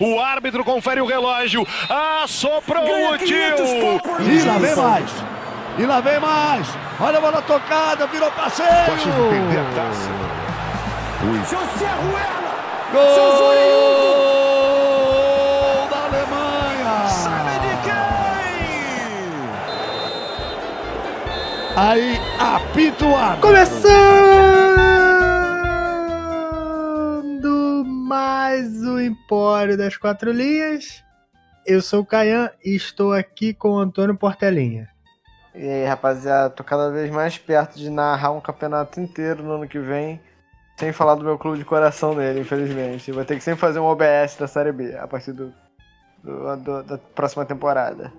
O árbitro confere o relógio. Assoprou o tio. E lá vem mais. E lá vem mais. Olha a bola tocada, virou passeio. Pode perder a taça. Gol da Alemanha. Sabe de quem? Aí apita o árbitro. Começando mais o Empório das Quatro Linhas. Eu sou o Caian e estou aqui com o Antônio Portelinha. E aí, rapaziada, tô cada vez mais perto de narrar um campeonato inteiro no ano que vem, sem falar do meu clube de coração dele, infelizmente. Vou ter que sempre fazer um OBS da Série B a partir do, do- do- da próxima temporada.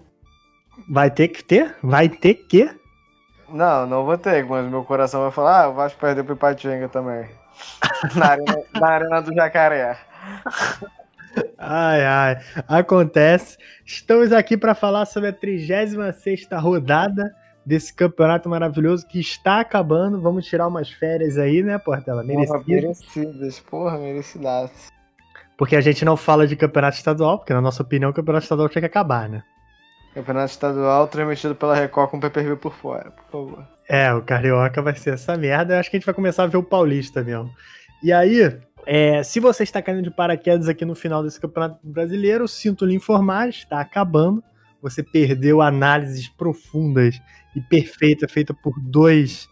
Vai ter que ter? Vai ter que? Não, não vou ter, mas meu coração vai falar, ah, o Vasco perdeu pro Ipatinga também. na, arena, na arena do Jacaré. Ai, ai. Acontece. Estamos aqui para falar sobre a 36 rodada desse campeonato maravilhoso que está acabando. Vamos tirar umas férias aí, né, Portela? Porra, merecidas, porra, merecidas. Porque a gente não fala de campeonato estadual, porque na nossa opinião o campeonato estadual tinha que acabar, né? Campeonato estadual transmitido pela Record com pay-per-view por fora, por favor. É, o Carioca vai ser essa merda. Eu acho que a gente vai começar a ver o Paulista mesmo. E aí, é, se você está caindo de paraquedas aqui no final desse Campeonato Brasileiro, sinto lhe informar, está acabando. Você perdeu análises profundas e perfeitas feitas por dois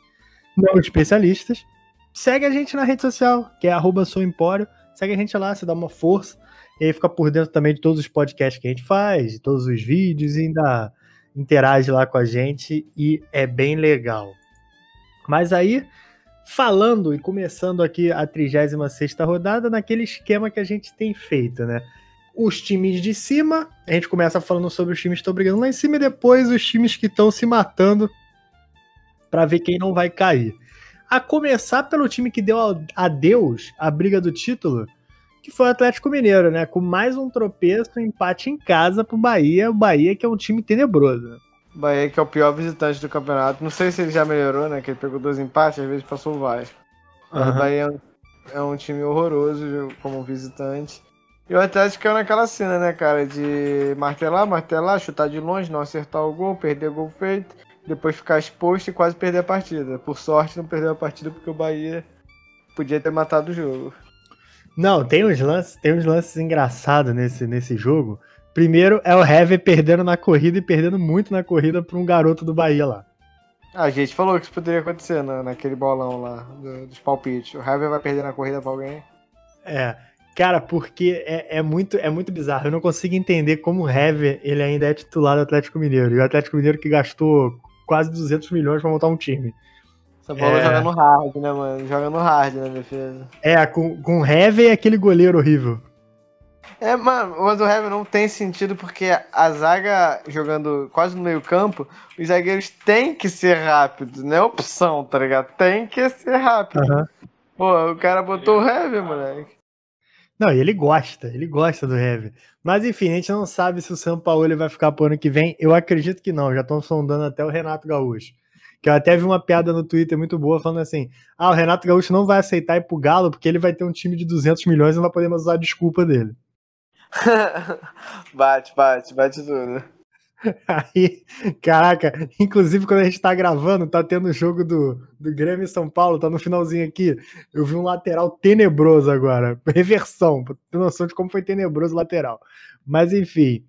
não especialistas. Segue a gente na rede social, que é arroba Empório. Segue a gente lá, você dá uma força. E aí fica por dentro também de todos os podcasts que a gente faz, de todos os vídeos, e ainda interage lá com a gente e é bem legal. Mas aí, falando e começando aqui a 36ª rodada, naquele esquema que a gente tem feito, né? Os times de cima, a gente começa falando sobre os times que estão brigando lá em cima e depois os times que estão se matando para ver quem não vai cair. A começar pelo time que deu adeus à briga do título, que foi o Atlético Mineiro, né? Com mais um tropeço, um empate em casa pro Bahia. O Bahia que é um time tenebroso. Bahia que é o pior visitante do campeonato. Não sei se ele já melhorou, né? Que ele pegou dois empates, às vezes passou o Vasco. Mas o Aham. Bahia é um, é um time horroroso como visitante. E o Atlético é naquela cena, né, cara? De martelar, martelar, chutar de longe, não acertar o gol, perder gol feito, depois ficar exposto e quase perder a partida. Por sorte, não perdeu a partida porque o Bahia podia ter matado o jogo. Não, tem uns lances, tem uns lances engraçados nesse, nesse jogo. Primeiro é o Hever perdendo na corrida e perdendo muito na corrida para um garoto do Bahia lá. A gente falou que isso poderia acontecer na, naquele bolão lá do- dos palpites. O Hever vai perder na corrida pra alguém. É, cara, porque é, é muito, é muito bizarro. Eu não consigo entender como o Hever ele ainda é titular do Atlético Mineiro. E o Atlético Mineiro que gastou quase 200 milhões para montar um time. Essa bola É. joga no hard, né, mano? Joga no hard na defesa. É, com, com o Hever e aquele goleiro horrível. É, mano, mas o Hever não tem sentido porque a zaga jogando quase no meio campo, os zagueiros têm que ser rápidos, não é opção, tá ligado? Tem que ser rápido. Aham. Pô, o cara botou o Hever, moleque. Não, e ele gosta, ele gosta do Heavy. Mas enfim, a gente não sabe se o São Paulo vai ficar pro ano que vem. Eu acredito que não, já estão sondando até o Renato Gaúcho. Que eu até vi uma piada no Twitter muito boa falando assim: ah, o Renato Gaúcho não vai aceitar ir pro Galo porque ele vai ter um time de 200 milhões e não vai poder mais usar a desculpa dele. bate, bate, bate tudo. Aí, caraca, inclusive quando a gente tá gravando, tá tendo o jogo do, do Grêmio e São Paulo, tá no finalzinho aqui. Eu vi um lateral tenebroso agora. Reversão, pra ter noção de como foi tenebroso o lateral. Mas enfim,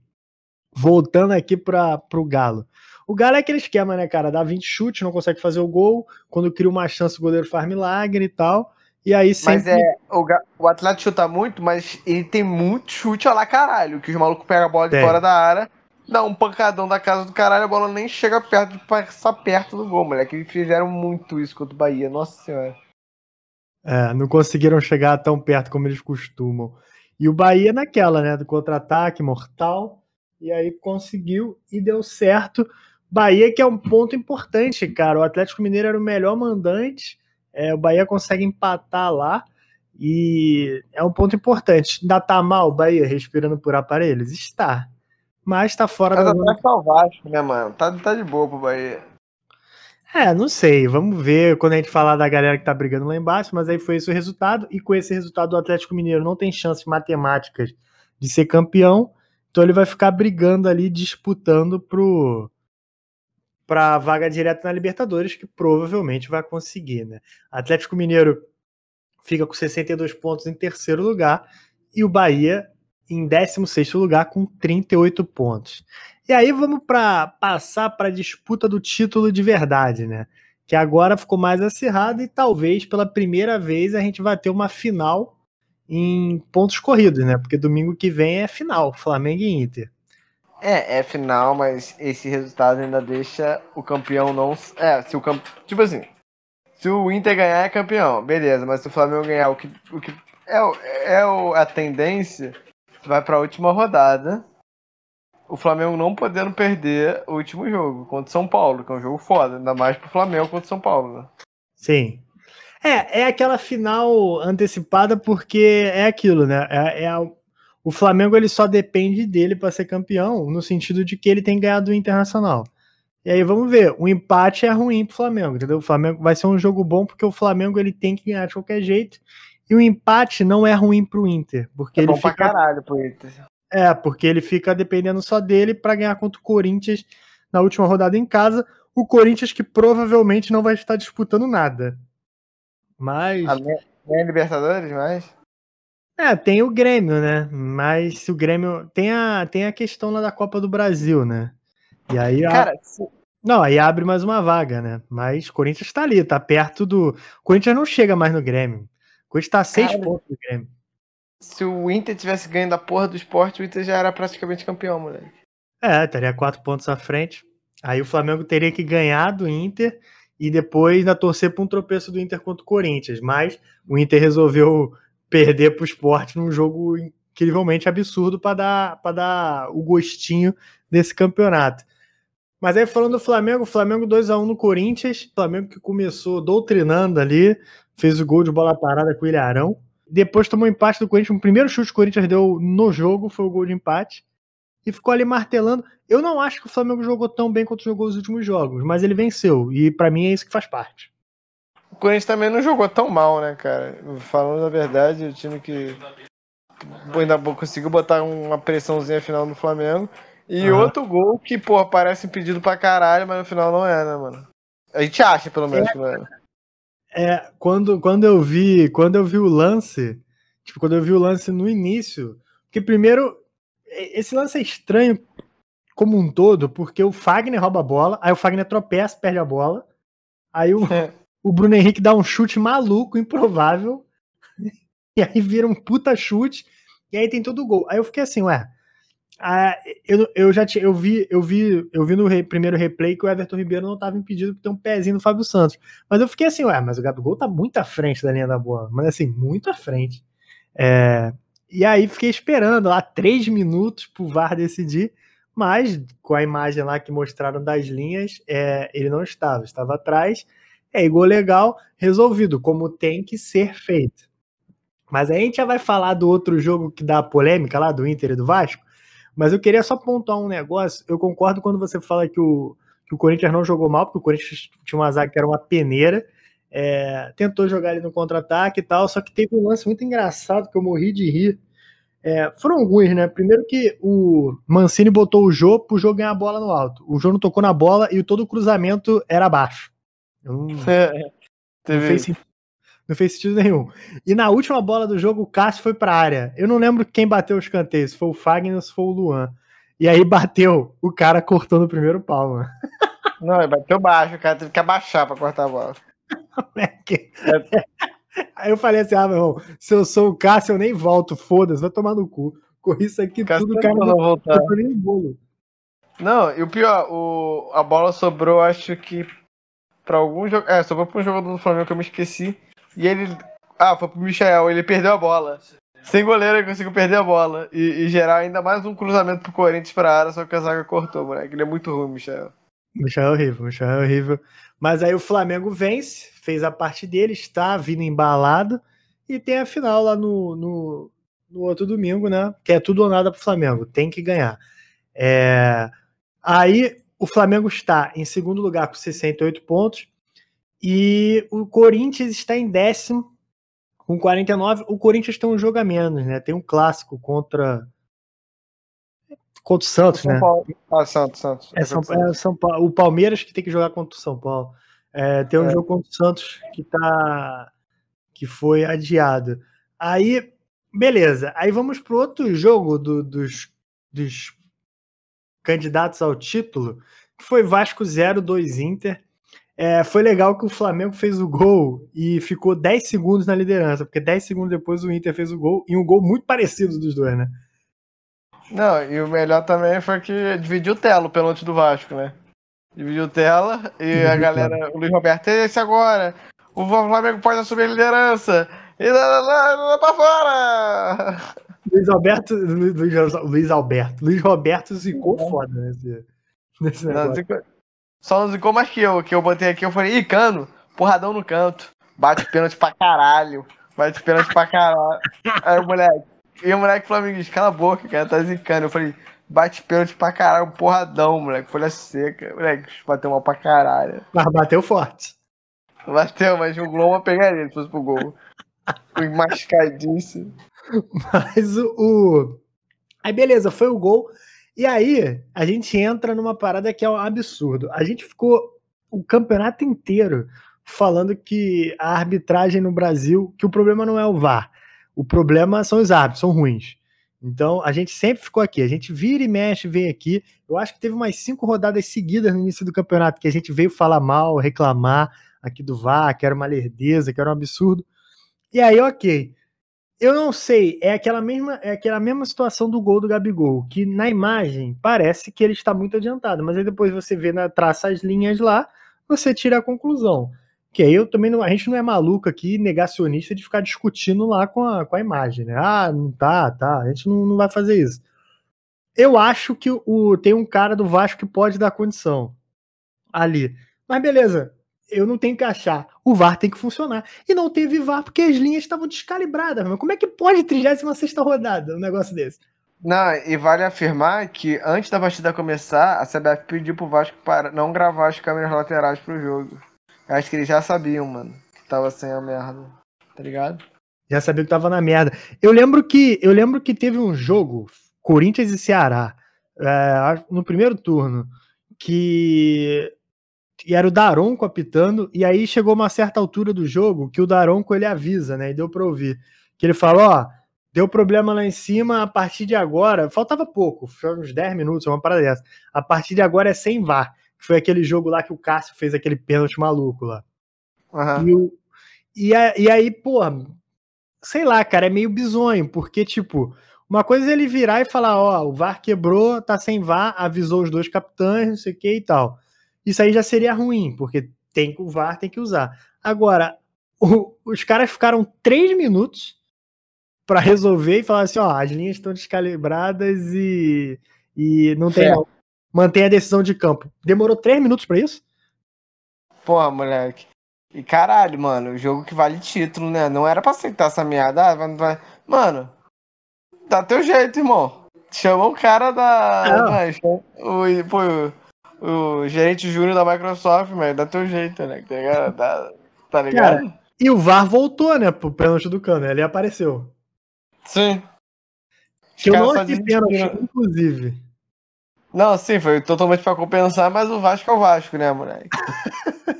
voltando aqui para pro Galo. O Galo é aquele esquema, né, cara? Dá 20 chutes, não consegue fazer o gol. Quando cria uma chance, o goleiro faz milagre e tal. E aí Mas sempre. é, o, o Atlético chuta muito, mas ele tem muito chute ó lá, caralho. Que os malucos pegam a bola de Tem. fora da área, dá um pancadão da casa do caralho, a bola nem chega perto de passar perto do gol, moleque. Eles fizeram muito isso contra o Bahia, nossa senhora. É, não conseguiram chegar tão perto como eles costumam. E o Bahia naquela, né? Do contra-ataque mortal. E aí conseguiu e deu certo. Bahia que é um ponto importante, cara. O Atlético Mineiro era o melhor mandante. É, o Bahia consegue empatar lá. E é um ponto importante. Ainda tá mal o Bahia respirando por aparelhos? Está. Mas tá fora Mas da atrás tá o Vasco, né, mano? Tá, tá de boa pro Bahia. É, não sei. Vamos ver quando a gente falar da galera que tá brigando lá embaixo, mas aí foi esse o resultado. E com esse resultado, o Atlético Mineiro não tem chances matemáticas de ser campeão. Então ele vai ficar brigando ali, disputando pro para vaga direta na Libertadores, que provavelmente vai conseguir, né? Atlético Mineiro fica com 62 pontos em terceiro lugar e o Bahia em 16 lugar com 38 pontos. E aí vamos para passar para a disputa do título de verdade, né? Que agora ficou mais acirrado e talvez pela primeira vez a gente vai ter uma final em pontos corridos, né? Porque domingo que vem é final, Flamengo e Inter. É, é final, mas esse resultado ainda deixa o campeão não. É, se o camp... Tipo assim, se o Inter ganhar é campeão, beleza, mas se o Flamengo ganhar, o que, o que é, é a tendência, vai para a última rodada. O Flamengo não podendo perder o último jogo contra o São Paulo, que é um jogo foda, ainda mais pro Flamengo contra o São Paulo, né? Sim. É, é aquela final antecipada porque é aquilo, né? É, é a, o Flamengo ele só depende dele para ser campeão, no sentido de que ele tem ganhado o Internacional. E aí vamos ver, o empate é ruim pro Flamengo, entendeu? O Flamengo vai ser um jogo bom porque o Flamengo ele tem que ganhar de qualquer jeito. E o empate não é ruim pro Inter, porque é ele bom fica pra caralho pro Inter. É, porque ele fica dependendo só dele para ganhar contra o Corinthians na última rodada em casa. O Corinthians que provavelmente não vai estar disputando nada. Mas. Nem Libertadores, mas. É, tem o Grêmio, né? Mas se o Grêmio. Tem a, tem a questão lá da Copa do Brasil, né? E aí. Cara, a... Não, aí abre mais uma vaga, né? Mas o Corinthians tá ali, tá perto do. O Corinthians não chega mais no Grêmio. O Corinthians tá a seis Cara, pontos do Grêmio. Se o Inter tivesse ganho da porra do esporte, o Inter já era praticamente campeão, moleque. É, teria quatro pontos à frente. Aí o Flamengo teria que ganhar do Inter e depois ainda torcer para um tropeço do Inter contra o Corinthians. Mas o Inter resolveu perder para o esporte num jogo incrivelmente absurdo para dar, dar o gostinho desse campeonato. Mas aí falando do Flamengo, Flamengo 2 a 1 no Corinthians, Flamengo que começou doutrinando ali, fez o gol de bola parada com o Ilharão. Depois tomou empate do Corinthians. O primeiro chute que o Corinthians deu no jogo foi o gol de empate. E ficou ali martelando. Eu não acho que o Flamengo jogou tão bem quanto jogou os últimos jogos, mas ele venceu. E para mim é isso que faz parte. O Corinthians também não jogou tão mal, né, cara? Falando a verdade, o time que ainda conseguiu botar uma pressãozinha final no Flamengo. E uhum. outro gol que, pô, parece impedido pra caralho, mas no final não é, né, mano? A gente acha, pelo menos, é, que não é. É, quando, quando eu vi, quando eu vi o lance, tipo, quando eu vi o lance no início, que primeiro esse lance é estranho como um todo, porque o Fagner rouba a bola, aí o Fagner tropeça, perde a bola, aí o, é. o Bruno Henrique dá um chute maluco, improvável, e aí vira um puta chute, e aí tem todo o gol. Aí eu fiquei assim, ué, eu, eu já tinha, eu vi, eu vi, eu vi no re, primeiro replay que o Everton Ribeiro não estava impedido por ter um pezinho no Fábio Santos. Mas eu fiquei assim, ué, mas o Gabigol tá muito à frente da linha da bola, mas assim, muito à frente. É, e aí fiquei esperando lá três minutos pro VAR decidir, mas com a imagem lá que mostraram das linhas, é, ele não estava, estava atrás. É igual legal, resolvido, como tem que ser feito. Mas a gente já vai falar do outro jogo que dá polêmica lá, do Inter e do Vasco, mas eu queria só pontuar um negócio. Eu concordo quando você fala que o, que o Corinthians não jogou mal, porque o Corinthians tinha uma zaga que era uma peneira. É, tentou jogar ali no contra-ataque e tal, só que teve um lance muito engraçado que eu morri de rir. É, foram alguns, né? Primeiro que o Mancini botou o Jô pro jogo ganhar a bola no alto. O Jô não tocou na bola e todo o cruzamento era baixo. Não, não, fez, não fez sentido nenhum. E na última bola do jogo, o Cássio foi pra área. Eu não lembro quem bateu os canteiros, se foi o Fagner ou se foi o Luan. E aí bateu, o cara cortou no primeiro pau, mano. Não, ele bateu baixo, o cara teve que abaixar pra cortar a bola. é. Aí eu falei assim: ah, meu irmão, se eu sou o Cássio, eu nem volto, foda-se, vai tomar no cu. Corri isso aqui Cássio tudo, cara. Não, voltar. não, e o pior, o, a bola sobrou, acho que pra algum jogo. É, sobrou pra um jogador do Flamengo que eu me esqueci. E ele. Ah, foi pro Michel, ele perdeu a bola. Sem goleiro ele conseguiu perder a bola. E, e gerar ainda mais um cruzamento pro Corinthians pra área, só que a zaga cortou, moleque. Ele é muito ruim, Michel. Michel é horrível, Michel é horrível. Mas aí o Flamengo vence, fez a parte dele, está vindo embalado. E tem a final lá no, no, no outro domingo, né? Que é tudo ou nada pro Flamengo. Tem que ganhar. É... Aí o Flamengo está em segundo lugar com 68 pontos. E o Corinthians está em décimo com 49. O Corinthians tem um jogo a menos, né? Tem um clássico contra Contra o Santos, São né? Paulo. Ah, Santos, Santos. É São, é São Paulo. O Palmeiras que tem que jogar contra o São Paulo. É, tem um É. jogo contra o Santos que tá que foi adiado. Aí, beleza. Aí vamos pro outro jogo do- dos, dos candidatos ao título, que foi Vasco 0-2 Inter. É, foi legal que o Flamengo fez o gol e ficou 10 segundos na liderança, porque 10 segundos depois o Inter fez o gol, e um gol muito parecido dos dois, né? Não, e o melhor também foi que dividiu tela o pênalti do Vasco, né? Dividiu tela e a galera, o Luiz Roberto, é esse agora! O Flamengo pode assumir a liderança! E lá, lá, lá, lá pra fora! Luiz Alberto, Luiz, Luiz- Alberto, Luiz Roberto zicou foda nesse, nesse Não, zicou- só não zicou mais que eu, que eu botei aqui, eu falei, ih, cano, porradão no canto. Bate pênalti pra caralho. Bate pênalti pra caralho. Aí o moleque, e o moleque flamenguista, cala a boca, cara, tá zicando. Eu falei, bate pênalti pra caralho, porradão, moleque, folha seca. Moleque, bateu mal pra caralho. Mas bateu forte. Bateu, mas o uma pegaria se fosse pro gol. Fui mascadíssimo. Mas o, Aí beleza, foi o gol. E aí a gente entra numa parada que é um absurdo. A gente ficou o campeonato inteiro falando que a arbitragem no Brasil, que o problema não é o VAR. O problema são os árbitros, são ruins. Então a gente sempre ficou aqui. A gente vira e mexe, vem aqui. Eu acho que teve umas cinco rodadas seguidas no início do campeonato que a gente veio falar mal, reclamar aqui do VAR, que era uma lerdeza, que era um absurdo. E aí, ok. Eu não sei, é aquela mesma, é aquela mesma situação do gol do Gabigol, que na imagem parece que ele está muito adiantado, mas aí depois você vê na traça as linhas lá, você tira a conclusão. Que aí eu também não, a gente não é maluco aqui, negacionista de ficar discutindo lá com a, com a imagem, né? Ah, não tá, tá, a gente não, não vai fazer isso. Eu acho que o, tem um cara do Vasco que pode dar condição ali. Mas beleza, eu não tenho que achar. O VAR tem que funcionar. E não teve VAR porque as linhas estavam descalibradas. Mas como é que pode 36 rodada um negócio desse? Não, e vale afirmar que antes da partida começar, a CBF pediu pro Vasco para não gravar as câmeras laterais pro jogo. Eu acho que eles já sabiam, mano, que tava sem a merda. Tá ligado? Já sabia que tava na merda. Eu lembro que eu lembro que teve um jogo, Corinthians e Ceará, é, no primeiro turno, que e era o Daronco apitando, e aí chegou uma certa altura do jogo que o Daronco ele avisa, né? E deu pra ouvir. Que ele falou: ó, deu problema lá em cima, a partir de agora, faltava pouco, foi uns 10 minutos, uma parada dessa. A partir de agora é sem VAR. Que foi aquele jogo lá que o Cássio fez aquele pênalti maluco lá. Aham. E, o- e, a- e aí, pô, sei lá, cara, é meio bizonho, porque, tipo, uma coisa é ele virar e falar, ó, o VAR quebrou, tá sem VAR, avisou os dois capitães, não sei o que e tal. Isso aí já seria ruim, porque tem que o VAR tem que usar. Agora, o- os caras ficaram três minutos pra resolver e falar assim, ó, as linhas estão descalibradas e, e não tem não. Mantém a decisão de campo. Demorou três minutos pra isso? Porra, moleque. E caralho, mano, o jogo que vale título, né? Não era pra aceitar essa merda. Ah, Mano, dá teu jeito, irmão. Chama o cara da. Chama o, pô, o, gerente júnior da Microsoft, mas dá teu jeito, né? Tá ligado? Dá- tá ligado? E o VAR voltou, né, pro pênalti do Cano, ele apareceu. Sim. Que eu não achei pênalti, inclusive. Não, sim, foi totalmente pra compensar, mas o Vasco é o Vasco, né, moleque?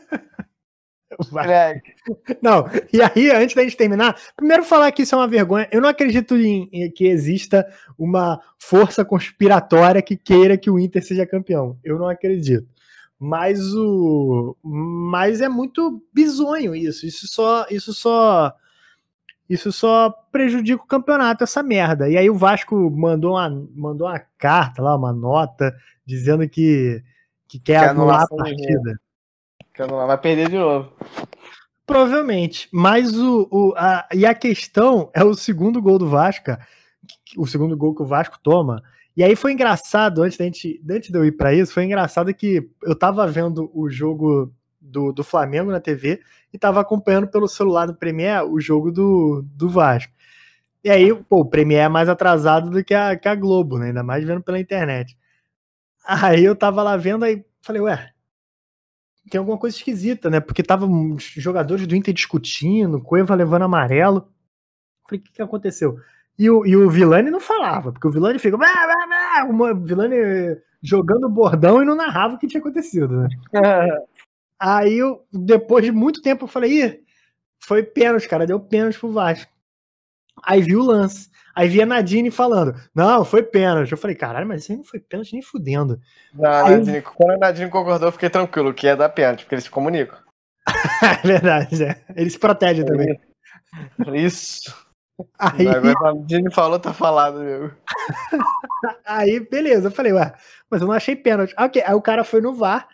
Não, e aí, antes da gente terminar, primeiro falar que isso é uma vergonha. Eu não acredito em, em que exista uma força conspiratória que queira que o Inter seja campeão. Eu não acredito. Mas o. Mas é muito bizonho isso. Isso só. Isso só. Isso só prejudica o campeonato, essa merda. E aí o Vasco mandou uma, mandou uma carta lá, uma nota, dizendo que, que quer Que anular a partida. Vai perder de novo. Provavelmente, mas o, o a, e a questão é o segundo gol do Vasco, o segundo gol que o Vasco toma. E aí foi engraçado, antes, da gente, antes de eu ir pra isso, foi engraçado que eu tava vendo o jogo do, do Flamengo na TV e tava acompanhando pelo celular no Premiere o jogo do, do Vasco. E aí, pô, o Premiere é mais atrasado do que a, que a Globo, né? Ainda mais vendo pela internet. Aí eu tava lá vendo, aí falei, ué, tem alguma coisa esquisita, né? Porque tava os jogadores do Inter discutindo, Cueva levando amarelo. Falei, o que, que aconteceu? E o, e o Vilani não falava, porque o Vilani fica. "Bah, bah, bah", ah, uma Vilani jogando bordão e não narrava o que tinha acontecido, né? Aí eu, depois de muito tempo, eu falei, ih, foi pênalti, cara, deu pênalti pro Vasco. Aí vi o lance. Aí vi a Nadine falando, não, foi pênalti. Eu falei, caralho, mas isso aí não foi pênalti nem fudendo. Não, Aí- Nadine, quando a Nadine concordou, eu fiquei tranquilo, que é da pênalti, porque eles se comunicam. é verdade, é. Ele se protege também. Isso. Aí, Agora a Nadine falou, tá falado, meu. aí, beleza. Eu falei, ué, mas eu não achei pênalti. Ah, ok. Aí o cara foi no VAR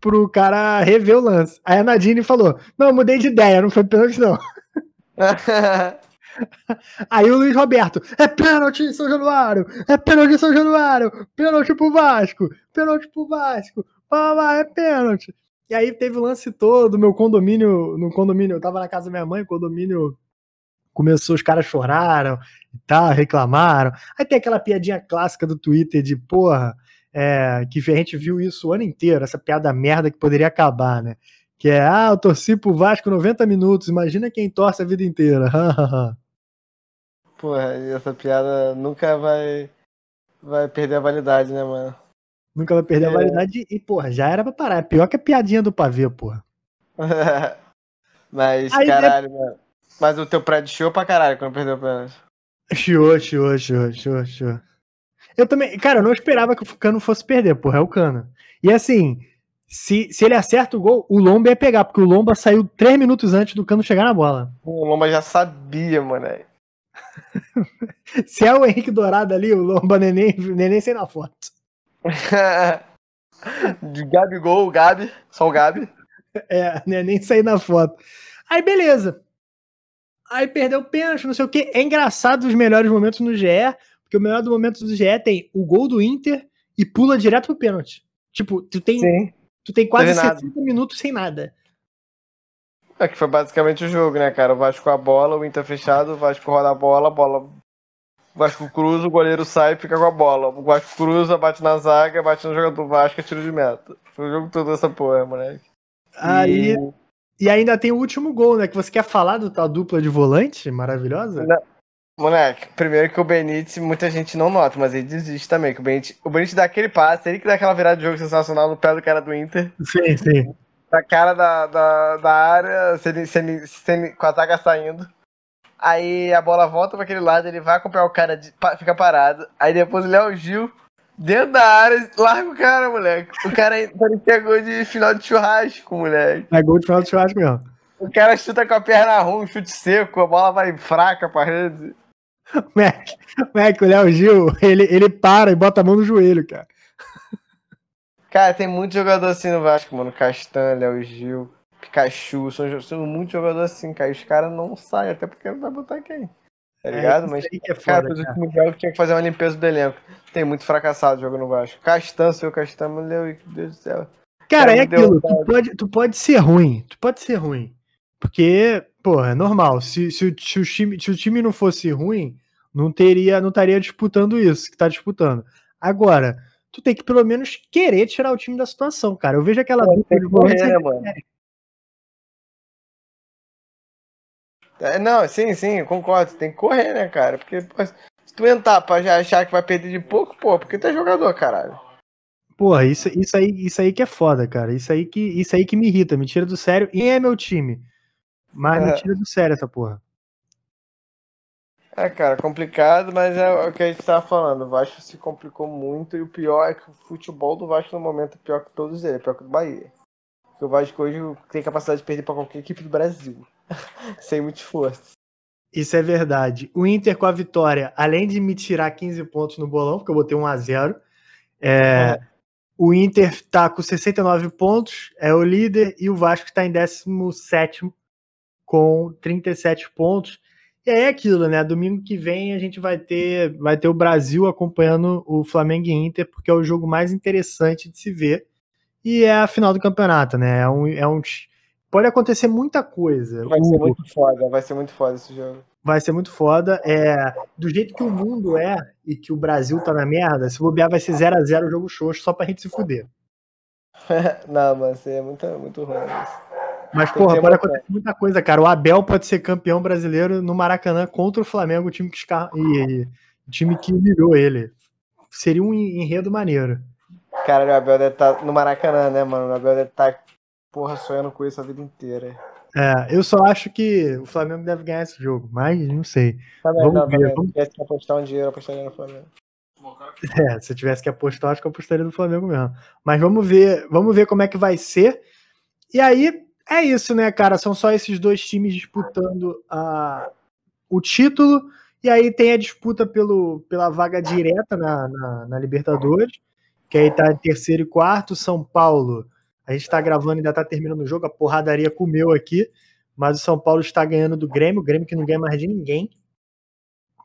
pro cara rever o lance. Aí a Nadine falou, não, mudei de ideia, não foi pênalti não. Aí o Luiz Roberto, é pênalti em São Januário, é pênalti em São Januário, pênalti pro Vasco, pênalti pro Vasco, ah, é pênalti. E aí teve o lance todo, meu condomínio, no condomínio, eu tava na casa da minha mãe, o condomínio começou, os caras choraram e tal, reclamaram. Aí tem aquela piadinha clássica do Twitter de, porra, é, que a gente viu isso o ano inteiro, essa piada merda que poderia acabar, né? Que é, ah, eu torci pro Vasco 90 minutos, imagina quem torce a vida inteira. Porra, e essa piada nunca vai, vai perder a validade, né, mano? Nunca vai perder a É. validade e, porra, já era pra parar. É pior que a piadinha do pavê, porra. Mas, Aí caralho, mano. Mas o teu prédio chiou pra caralho quando perdeu o pênalti. Chiou, chiou, chiou, chiou, chiou. Eu também, cara, eu não esperava que o Cano fosse perder, porra, é o Cano. E assim, se, se ele acerta o gol, o Lomba ia pegar, porque o Lomba saiu três minutos antes do Cano chegar na bola. O Lomba já sabia, mano. Se é o Henrique Dourado ali, o Lomba neném, neném sem na foto. De Gabigol, Gabi, só o Gabi. É, neném sair na foto. Aí, beleza. Aí perdeu o pênalti, não sei o quê. É engraçado os melhores momentos no GE, porque o melhor do momento do GE tem o gol do Inter e pula direto pro pênalti. Tipo, tu tem, Sim. tu tem quase Teve nada. 60 minutos sem nada. É que foi basicamente o jogo, né, cara? O Vasco com a bola, o Inter fechado, o Vasco roda a bola, a bola. O Vasco cruza, o goleiro sai e fica com a bola. O Vasco cruza, bate na zaga, bate no jogador do Vasco, é tiro de meta. Foi o jogo todo essa porra, moleque. Aí, E- e ainda tem o último gol, né? Que você quer falar do tal dupla de volante maravilhosa? Não. Moleque, primeiro que o Benítez, muita gente não nota, mas ele desiste também. Que o Benítez, o Benítez dá aquele passe, ele que dá aquela virada de jogo sensacional no pé do cara do Inter. Sim, sim. Da cara da, da, da área, se ele, se ele- se ele- com a zaga saindo. Aí a bola volta pra aquele lado, ele vai acompanhar o cara, de- fica parado. Aí depois o Léo Gil, dentro da área, larga o cara, moleque. O cara ele pegou de final de churrasco, moleque. É gol de final de churrasco mesmo. O cara chuta com a perna ruim, chute seco, a bola vai fraca pra rede. Mac, Mac, o Léo Gil, ele, ele para e bota a mão no joelho, cara. Cara, tem muito jogador assim no Vasco, mano. Castan, Léo Gil, Pikachu, são, são muitos jogadores assim, cara. Os caras não saem, até porque não vai botar quem. Tá ligado? isso Mas que é Cara, foda, cara. jogo tinha que fazer uma limpeza do elenco. Tem muito fracassado jogando no Vasco. Castan, seu Castan, meu Deus do céu. Cara, é Cara, deu aquilo, tu pode, tu pode ser ruim, tu pode ser ruim. Porque, pô, é normal. Se, se, o, se o time, se o time não fosse ruim, não teria, não estaria disputando isso que tá disputando. Agora, tu tem que pelo menos querer tirar o time da situação, cara. Eu vejo aquela dupla de volantes, né, mano? É, não, sim, sim, eu concordo. Tem que correr, né, cara? Porque pô, se tu entrar pra já achar que vai perder de pouco, pô, porque tu é jogador, caralho. Porra, isso, isso, aí, isso aí que é foda, cara. Isso aí que, isso aí que me irrita, me tira do sério. E é meu time. Mas me É. tira do sério essa porra. É, cara, complicado, mas é o que a gente tava falando. O Vasco se complicou muito e o pior é que o futebol do Vasco no momento é pior que todos eles, é pior que o do Bahia. Porque o Vasco hoje tem capacidade de perder pra qualquer equipe do Brasil. Sem muito esforço. Isso é verdade. O Inter com a vitória, além de me tirar 15 pontos no bolão, porque eu botei 1 a 0 é, o Inter tá com 69 pontos, é o líder, e o Vasco está em 17 com 37 pontos. E aí é aquilo, né? Domingo que vem a gente vai ter, vai ter o Brasil acompanhando o Flamengo e Inter, porque é o jogo mais interessante de se ver. E é a final do campeonato, né? É um, é um, pode acontecer muita coisa. Vai ser muito foda, vai ser muito foda esse jogo. vai ser muito foda. É, do jeito que o mundo é e que o Brasil tá na merda, se bobear vai ser 0 a 0 o jogo xoxo só pra gente se fuder. Não, mas é muito, muito ruim. Isso. Mas, Tem porra, pode acontecer muita coisa, cara. O Abel pode ser campeão brasileiro no Maracanã contra o Flamengo, o time que, esca... e, e- time que humilhou ele. seria um enredo maneiro. Cara, o Abel deve estar tá no Maracanã, né, mano? O Abel deve estar, tá, porra, sonhando com isso a vida inteira. É, eu só acho que o Flamengo deve ganhar esse jogo, mas não sei. Tá bem, vamos não, ver. Tá vamos... Se tivesse que apostar um dinheiro, apostaria no Flamengo. É, se eu tivesse que apostar, acho que eu apostaria no Flamengo mesmo. Mas vamos ver, vamos ver como é que vai ser. E aí, é isso, né, cara? São só esses dois times disputando a, o título. E aí tem a disputa pelo, pela vaga direta na, na, na Libertadores, que aí tá em terceiro e quarto. São Paulo, a gente tá gravando ainda tá terminando o jogo, a porradaria comeu aqui, mas o São Paulo está ganhando do Grêmio, o Grêmio que não ganha mais de ninguém,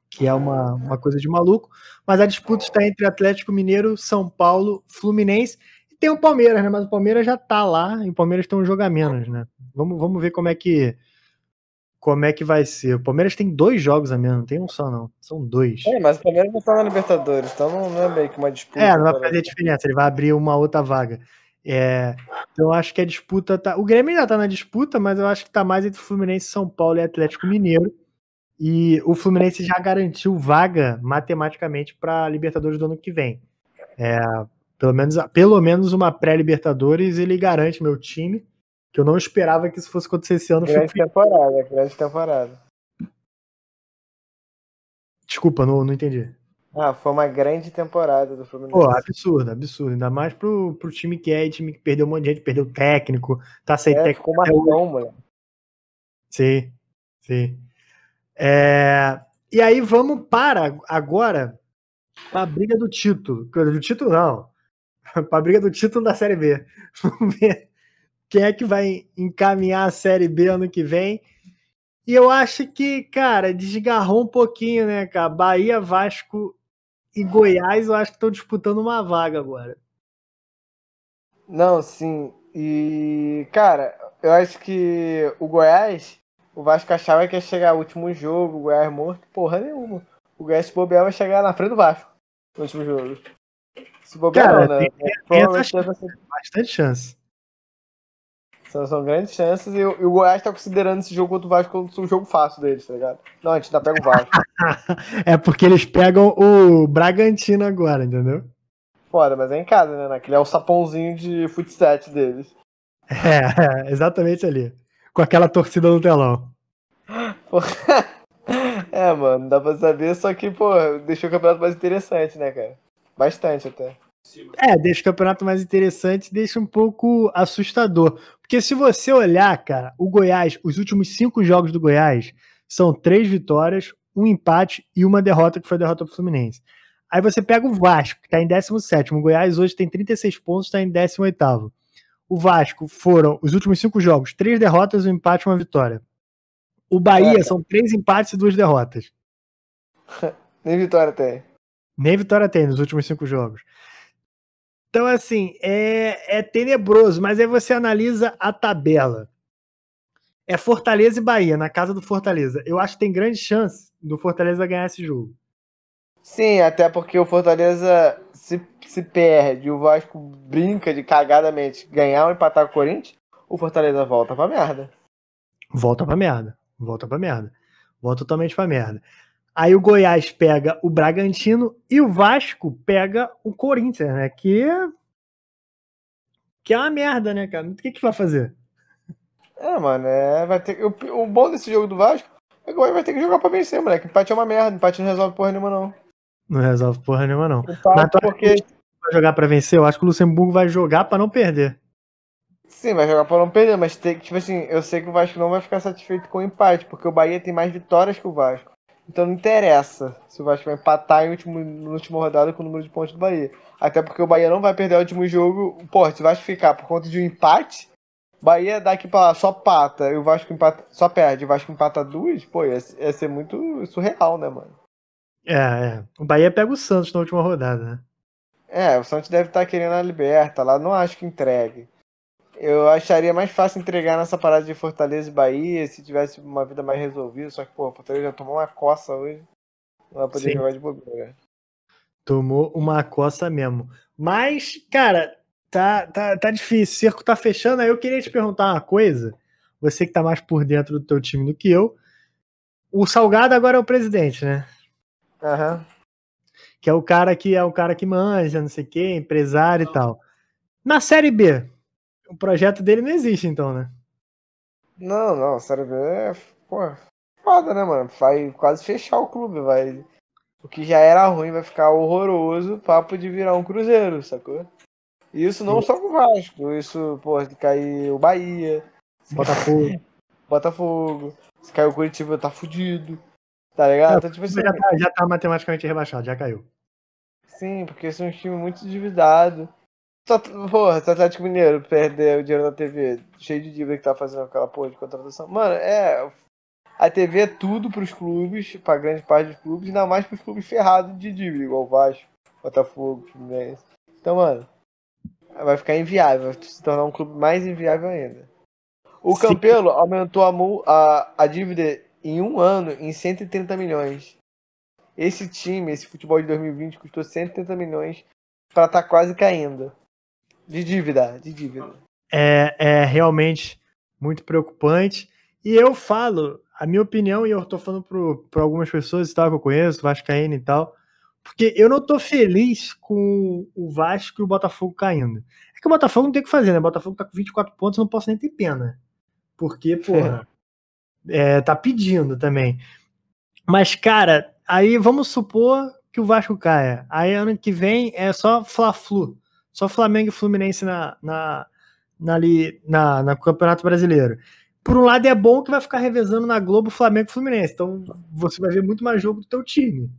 que é uma, uma coisa de maluco. Mas a disputa está entre Atlético Mineiro, São Paulo, Fluminense tem o Palmeiras, né? Mas o Palmeiras já tá lá e o Palmeiras tem um jogo a menos, né? Vamos, vamos ver como é que como é que vai ser. O Palmeiras tem dois jogos a menos, não tem um só, não. São dois. É, mas o Palmeiras não tá na Libertadores, então não, é meio que uma disputa. É, não vai fazer diferença, ele vai abrir uma outra vaga. É, então eu acho que a disputa tá. O Grêmio ainda tá na disputa, mas eu acho que tá mais entre Fluminense, São Paulo e Atlético Mineiro. E o Fluminense já garantiu vaga matematicamente para Libertadores do ano que vem. É, pelo, menos, pelo menos uma pré-Libertadores ele garante meu time que eu não esperava que isso fosse acontecer esse ano. Grande fico... temporada, grande temporada. Desculpa, não, não entendi. Ah, foi uma grande temporada do Fluminense. Pô, absurdo, absurdo. Ainda mais pro, pro time que é, time que perdeu um monte de gente, perdeu técnico, tá sem é, técnico. Ficou marcão, mano. Sim, sim. É... E aí vamos para agora a briga do título. Do título não. Para a briga do título da Série B. Vamos ver quem é que vai encaminhar a Série B ano que vem. E eu acho que, cara, desgarrou um pouquinho, né, cara? Bahia, Vasco e Goiás, eu acho que estão disputando uma vaga agora. Não, sim. E, cara, eu acho que o Goiás, o Vasco achava que ia chegar o último jogo, o Goiás morto, porra nenhuma. O Goiás, se bobear, vai chegar na frente do Vasco no último jogo. Se bobear, cara, não, né? Tem, tem essa chance, bastante chance. São, são grandes chances e, o Goiás tá considerando esse jogo contra o Vasco como um jogo fácil deles, tá ligado? Não, a gente ainda pega o Vasco. é porque eles pegam o Bragantino agora, entendeu? Foda, mas é em casa, né? Aquele é o sapãozinho de futsal deles. É, é, exatamente ali. Com aquela torcida no telão. é, mano, dá pra saber, só que, pô, deixou o campeonato mais interessante, né, cara? Bastante até. É, deixa o campeonato mais interessante, deixa um pouco assustador. Porque se você olhar, cara, o Goiás, os últimos cinco jogos do Goiás são três vitórias, um empate e uma derrota, que foi a derrota pro Fluminense. Aí você pega o Vasco, que está em 17. O Goiás hoje tem 36 pontos, está em 18. O Vasco foram os últimos cinco jogos, três derrotas, um empate e uma vitória. O Bahia é. são três empates e duas derrotas. Nem vitória tem. Nem vitória tem nos últimos cinco jogos. Então, assim, é, é tenebroso, mas aí você analisa a tabela. É Fortaleza e Bahia, na casa do Fortaleza. Eu acho que tem grande chance do Fortaleza ganhar esse jogo. Sim, até porque o Fortaleza se, se perde, o Vasco brinca de cagadamente ganhar ou empatar com o Corinthians, o Fortaleza volta pra merda. Volta pra merda. Volta pra merda. Volta totalmente pra merda. Aí o Goiás pega o Bragantino e o Vasco pega o Corinthians, né? Que, que é uma merda, né, cara? O que, que vai fazer? É, mano, é, vai ter, o, o bom desse jogo do Vasco é que o Goiás vai ter que jogar pra vencer, moleque. Empate é uma merda, empate não resolve porra nenhuma, não. Não resolve porra nenhuma, não. Empate porque... vai jogar pra vencer? Eu acho que o Luxemburgo vai jogar pra não perder. Sim, vai jogar pra não perder, mas tem tipo assim, eu sei que o Vasco não vai ficar satisfeito com o empate, porque o Bahia tem mais vitórias que o Vasco. Então não interessa se o Vasco vai empatar em último, na última rodada com o número de pontos do Bahia. Até porque o Bahia não vai perder o último jogo. Pô, se o Vasco ficar por conta de um empate, Bahia daqui pra lá só pata e o Vasco empata, só perde, o Vasco empata duas, pô, ia, ia ser muito surreal, né, mano? É, é. O Bahia pega o Santos na última rodada, né? É, o Santos deve estar tá querendo a liberta lá, não acho que entregue. Eu acharia mais fácil entregar nessa parada de Fortaleza e Bahia se tivesse uma vida mais resolvida. Só que, pô, Fortaleza já tomou uma coça hoje. Não vai poder Sim. jogar de bobeira. Tomou uma coça mesmo. Mas, cara, tá, tá, tá difícil. O cerco tá fechando. Aí eu queria te perguntar uma coisa. Você que tá mais por dentro do teu time do que eu. O Salgado agora é o presidente, né? Aham. Uhum. que é o cara que é o cara que manja, não sei o quê, empresário e tal. Na Série B, o projeto dele não existe, então, né? Não, não, a Série B é, pô, foda, né, mano? Vai quase fechar o clube, vai. O que já era ruim vai ficar horroroso, papo de virar um cruzeiro, sacou? Isso não só com o Vasco, isso, pô, de cair o Bahia, Botafogo. Botafogo, se cair o Curitiba tá fudido, tá ligado? Então, tipo assim, já, tá, já tá matematicamente rebaixado, já caiu. sim, porque são um time muito endividado. Porra, se o Atlético Mineiro perder o dinheiro da TV, cheio de dívida que tá fazendo aquela porra de contratação. Mano, é. A TV é tudo pros clubes, pra grande parte dos clubes, ainda mais pros clubes ferrados de dívida, igual o Vasco, Botafogo, Fluminense. Então, mano, vai ficar inviável, vai se tornar um clube mais inviável ainda. O Sim. Campelo aumentou a, a, a dívida em um ano em 130 milhões. Esse time, esse futebol de 2020, custou 130 milhões pra tá quase caindo. De dívida, de dívida. É, é realmente muito preocupante. E eu falo, a minha opinião, e eu tô falando para algumas pessoas e tal, que eu conheço, Vascaíno e tal, porque eu não tô feliz com o Vasco e o Botafogo caindo. É que o Botafogo não tem o que fazer, né? O Botafogo tá com 24 pontos, eu não posso nem ter pena. Porque, porra, é, tá pedindo também. Mas, cara, aí vamos supor que o Vasco caia. Aí ano que vem é só Fla-Flu. Só Flamengo e Fluminense na, na, na, ali, na, na Campeonato Brasileiro. Por um lado é bom que vai ficar revezando na Globo Flamengo e Fluminense. Então você vai ver muito mais jogo do teu time.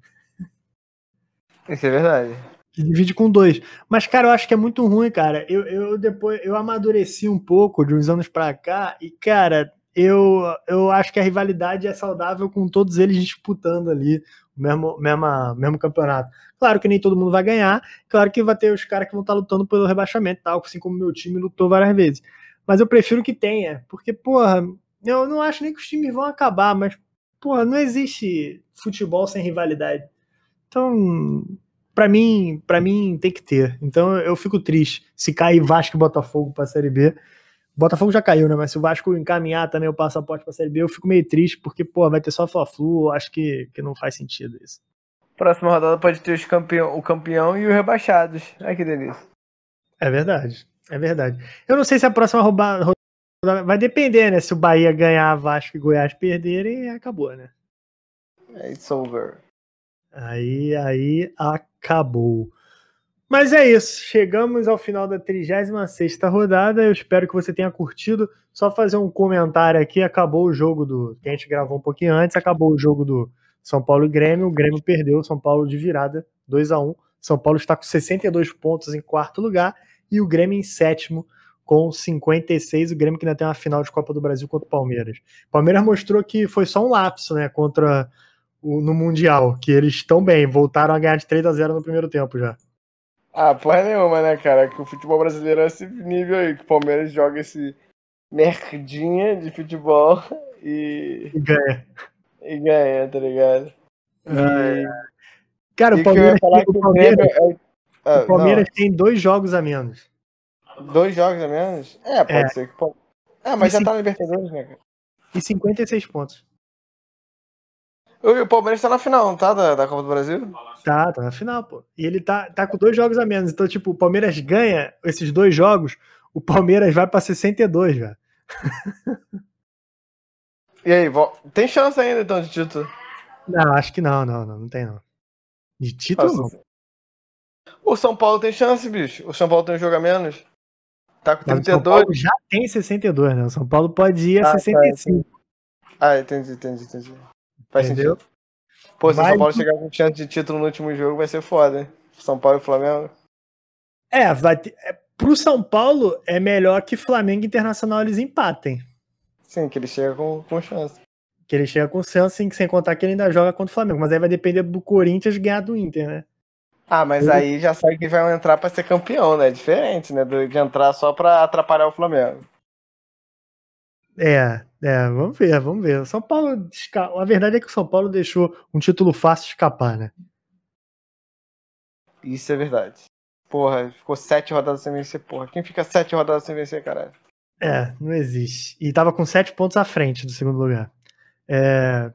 Isso é verdade. Que divide com dois. Mas, cara, eu acho que é muito ruim, cara. Eu, eu depois eu amadureci um pouco de uns anos pra cá e, cara, eu, eu acho que a rivalidade é saudável com todos eles disputando ali o mesmo, mesma, mesmo campeonato. Claro que nem todo mundo vai ganhar, claro que vai ter os caras que vão estar lutando pelo rebaixamento, tal, assim como meu time lutou várias vezes. Mas eu prefiro que tenha, porque, porra, eu não acho nem que os times vão acabar, mas, porra, não existe futebol sem rivalidade. Então, para mim, para mim tem que ter. Então eu fico triste se cair Vasco e Botafogo para a Série B. Botafogo já caiu, né? Mas se o Vasco encaminhar também o passaporte para a Série B, eu fico meio triste porque pô, vai ter só Fla-Flu, acho que, que não faz sentido isso. Próxima rodada pode ter os campeão, o campeão e os rebaixados. Ai que delícia. É verdade. É verdade. Eu não sei se a próxima rodada vai depender, né? Se o Bahia ganhar Vasco e Goiás perderem, acabou, né? It's over. Aí, aí acabou. Mas é isso, chegamos ao final da 36 rodada. Eu espero que você tenha curtido. Só fazer um comentário aqui: acabou o jogo do. Que a gente gravou um pouquinho antes, acabou o jogo do São Paulo e Grêmio. O Grêmio perdeu, São Paulo de virada, 2 a 1 São Paulo está com 62 pontos em quarto lugar e o Grêmio em sétimo com 56. O Grêmio que ainda tem uma final de Copa do Brasil contra o Palmeiras. O Palmeiras mostrou que foi só um lapso, né? Contra o, no Mundial, que eles estão bem, voltaram a ganhar de 3 a 0 no primeiro tempo já. Ah, porra nenhuma, né, cara? Que o futebol brasileiro é esse nível aí, que o Palmeiras joga esse merdinha de futebol e, E ganha. e ganha, tá ligado? É. Cara, E o Palmeiras, falar tem, que o Palmeiras, é- Ah, o Palmeiras tem dois jogos a menos. dois jogos a menos? É, pode É. ser que pode. É, mas já Sim. tá na Libertadores, né, cara? E 56 pontos. O Palmeiras tá na final, não tá? Da, da Copa do Brasil? Tá, tá na final, pô. E ele tá, tá com dois jogos a menos. Então, tipo, o Palmeiras ganha esses dois jogos, o Palmeiras vai pra 62, velho. E aí, tem chance ainda então de título? Não, acho que não, não, não, não tem não. De título, não. O São Paulo tem chance, bicho. O São Paulo tem um jogo a menos. Tá com Mas o São 32. Paulo já tem 62, né? O São Paulo pode ir a Ah, tá, 65. Ah, entendi, entendi, entendi. Faz Entendeu? sentido. Pô, se o São Paulo chegar com chance de título no último jogo, vai ser foda, hein? São Paulo e Flamengo. É, vai ter, é, pro São Paulo é melhor que Flamengo e Internacional eles empatem. Sim, que ele chega com, com chance. Que ele chega com chance, sem, sem contar que ele ainda joga contra o Flamengo. Mas aí vai depender do Corinthians ganhar do Inter, né? Ah, mas Ele- aí já sabe que vai entrar pra ser campeão, né? Diferente, né? De entrar só pra atrapalhar o Flamengo. É, é, vamos ver, vamos ver. O São Paulo, a verdade é que o São Paulo deixou um título fácil escapar, né? Isso é verdade. Porra, ficou sete rodadas sem vencer, porra. Quem fica sete rodadas sem vencer, caralho? É, não existe. E tava com sete pontos à frente do segundo lugar. É,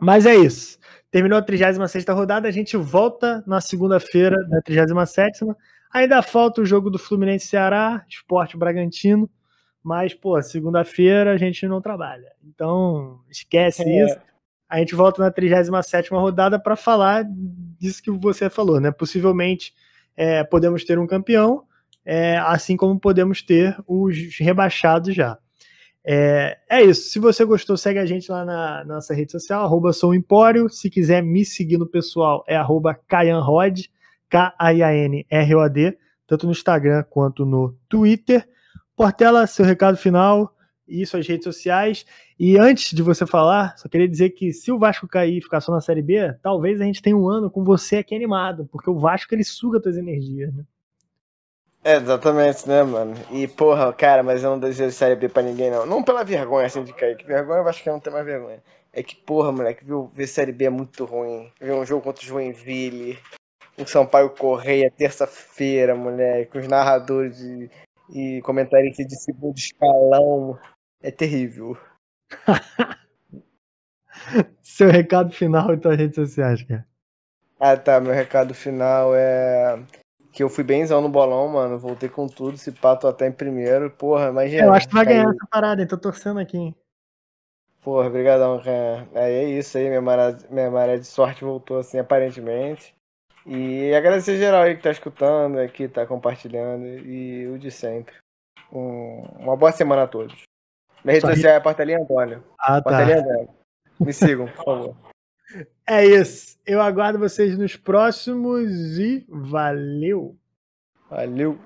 Mas é isso. Terminou a 36 rodada, a gente volta na segunda-feira da 37. Ainda falta o jogo do Fluminense Ceará, Esporte Bragantino. Mas, pô, segunda-feira a gente não trabalha. Então, esquece é. isso. A gente volta na 37 rodada para falar disso que você falou, né? Possivelmente é, podemos ter um campeão, é, assim como podemos ter os rebaixados já. É, é, isso. Se você gostou, segue a gente lá na, na nossa rede social, arroba Empório. Se quiser me seguir no pessoal, é arroba Kayanrod, K-A-I-A-N-R-O-D, tanto no Instagram quanto no Twitter. Portela, seu recado final e suas redes sociais. E antes de você falar, só queria dizer que se o Vasco cair e ficar só na Série B, talvez a gente tenha um ano com você aqui animado, porque o Vasco ele suga tuas energias, né? É, exatamente, né, mano? E, porra, cara, mas eu não desejo Série B pra ninguém, não. Não pela vergonha, assim, de cair. Que vergonha, eu acho que não tem mais vergonha. É que, porra, moleque, viu, ver Série B é muito ruim. Ver um jogo contra o Joinville, o Sampaio Correia, terça-feira, moleque, os narradores de, e comentaristas de segundo escalão. É terrível. Seu recado final em tuas redes sociais, cara. Ah, tá. Meu recado final é que eu fui bemzão no bolão, mano. Voltei com tudo, se pato até em primeiro. Porra, imagina. Eu acho que vai ganhar essa parada, hein? Tô torcendo aqui, hein? Porra, brigadão, cara. Aí é isso aí, minha maré, minha maré de sorte voltou assim, aparentemente. E agradecer geral aí que tá escutando, que tá compartilhando e o de sempre. Um, uma boa semana a todos. Minha rede social é Portelinha Antônio. Ah, tá. Portelinha Antônio. Me sigam, por favor. É isso. Eu aguardo vocês nos próximos e valeu. Valeu.